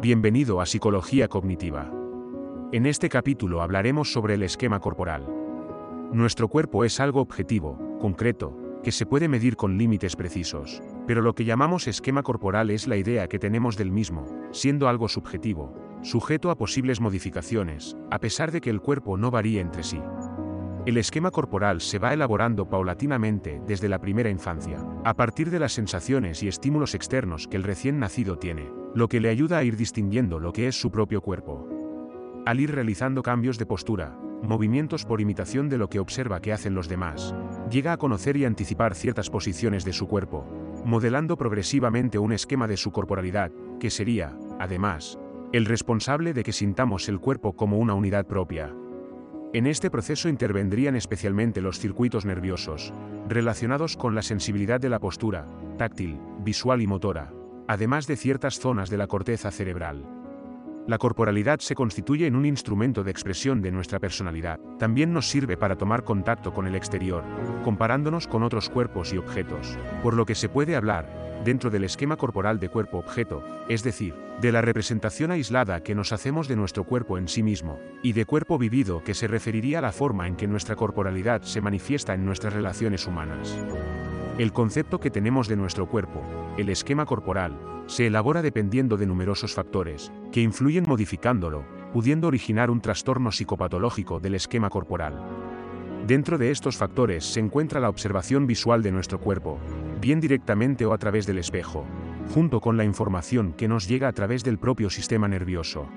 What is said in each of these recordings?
Bienvenido a Psicología Cognitiva. En este capítulo hablaremos sobre el esquema corporal. Nuestro cuerpo es algo objetivo, concreto, que se puede medir con límites precisos, pero lo que llamamos esquema corporal es la idea que tenemos del mismo, siendo algo subjetivo, sujeto a posibles modificaciones, a pesar de que el cuerpo no varíe entre sí. El esquema corporal se va elaborando paulatinamente desde la primera infancia, a partir de las sensaciones y estímulos externos que el recién nacido tiene, lo que le ayuda a ir distinguiendo lo que es su propio cuerpo. Al ir realizando cambios de postura, movimientos por imitación de lo que observa que hacen los demás, llega a conocer y anticipar ciertas posiciones de su cuerpo, modelando progresivamente un esquema de su corporalidad, que sería, además, el responsable de que sintamos el cuerpo como una unidad propia, en este proceso intervendrían especialmente los circuitos nerviosos, relacionados con la sensibilidad de la postura, táctil, visual y motora, además de ciertas zonas de la corteza cerebral. La corporalidad se constituye en un instrumento de expresión de nuestra personalidad. También nos sirve para tomar contacto con el exterior, comparándonos con otros cuerpos y objetos, por lo que se puede hablar, dentro del esquema corporal de cuerpo-objeto, es decir, de la representación aislada que nos hacemos de nuestro cuerpo en sí mismo, y de cuerpo vivido que se referiría a la forma en que nuestra corporalidad se manifiesta en nuestras relaciones humanas. El concepto que tenemos de nuestro cuerpo, el esquema corporal, se elabora dependiendo de numerosos factores, que influyen modificándolo, pudiendo originar un trastorno psicopatológico del esquema corporal. Dentro de estos factores se encuentra la observación visual de nuestro cuerpo, bien directamente o a través del espejo, junto con la información que nos llega a través del propio sistema nervioso.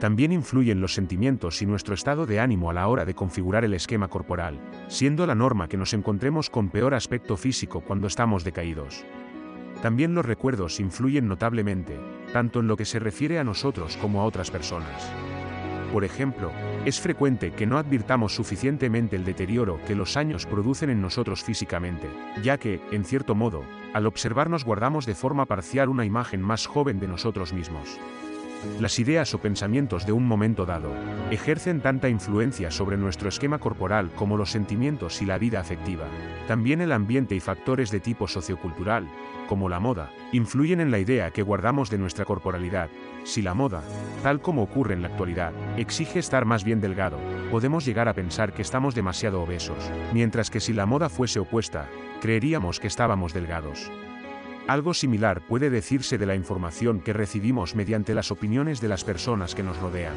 También influyen los sentimientos y nuestro estado de ánimo a la hora de configurar el esquema corporal, siendo la norma que nos encontremos con peor aspecto físico cuando estamos decaídos. También los recuerdos influyen notablemente, tanto en lo que se refiere a nosotros como a otras personas. Por ejemplo, es frecuente que no advirtamos suficientemente el deterioro que los años producen en nosotros físicamente, ya que, en cierto modo, al observarnos guardamos de forma parcial una imagen más joven de nosotros mismos. Las ideas o pensamientos de un momento dado ejercen tanta influencia sobre nuestro esquema corporal como los sentimientos y la vida afectiva. También el ambiente y factores de tipo sociocultural, como la moda, influyen en la idea que guardamos de nuestra corporalidad. Si la moda, tal como ocurre en la actualidad, exige estar más bien delgado, podemos llegar a pensar que estamos demasiado obesos, mientras que si la moda fuese opuesta, creeríamos que estábamos delgados. Algo similar puede decirse de la información que recibimos mediante las opiniones de las personas que nos rodean.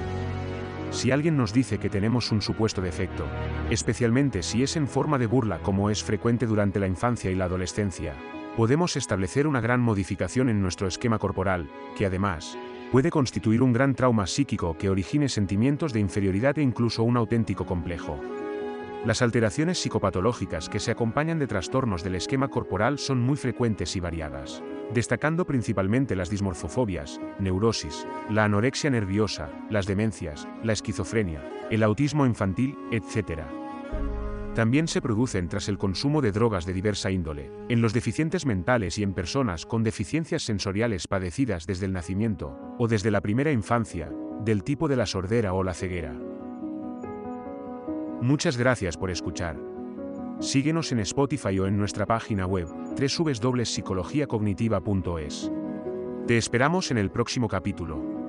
Si alguien nos dice que tenemos un supuesto defecto, especialmente si es en forma de burla como es frecuente durante la infancia y la adolescencia, podemos establecer una gran modificación en nuestro esquema corporal, que además, puede constituir un gran trauma psíquico que origine sentimientos de inferioridad e incluso un auténtico complejo. Las alteraciones psicopatológicas que se acompañan de trastornos del esquema corporal son muy frecuentes y variadas, destacando principalmente las dismorfofobias, neurosis, la anorexia nerviosa, las demencias, la esquizofrenia, el autismo infantil, etc. También se producen tras el consumo de drogas de diversa índole, en los deficientes mentales y en personas con deficiencias sensoriales padecidas desde el nacimiento, o desde la primera infancia, del tipo de la sordera o la ceguera. Muchas gracias por escuchar. Síguenos en Spotify o en nuestra página web, www.psicologiacognitiva.es. Te esperamos en el próximo capítulo.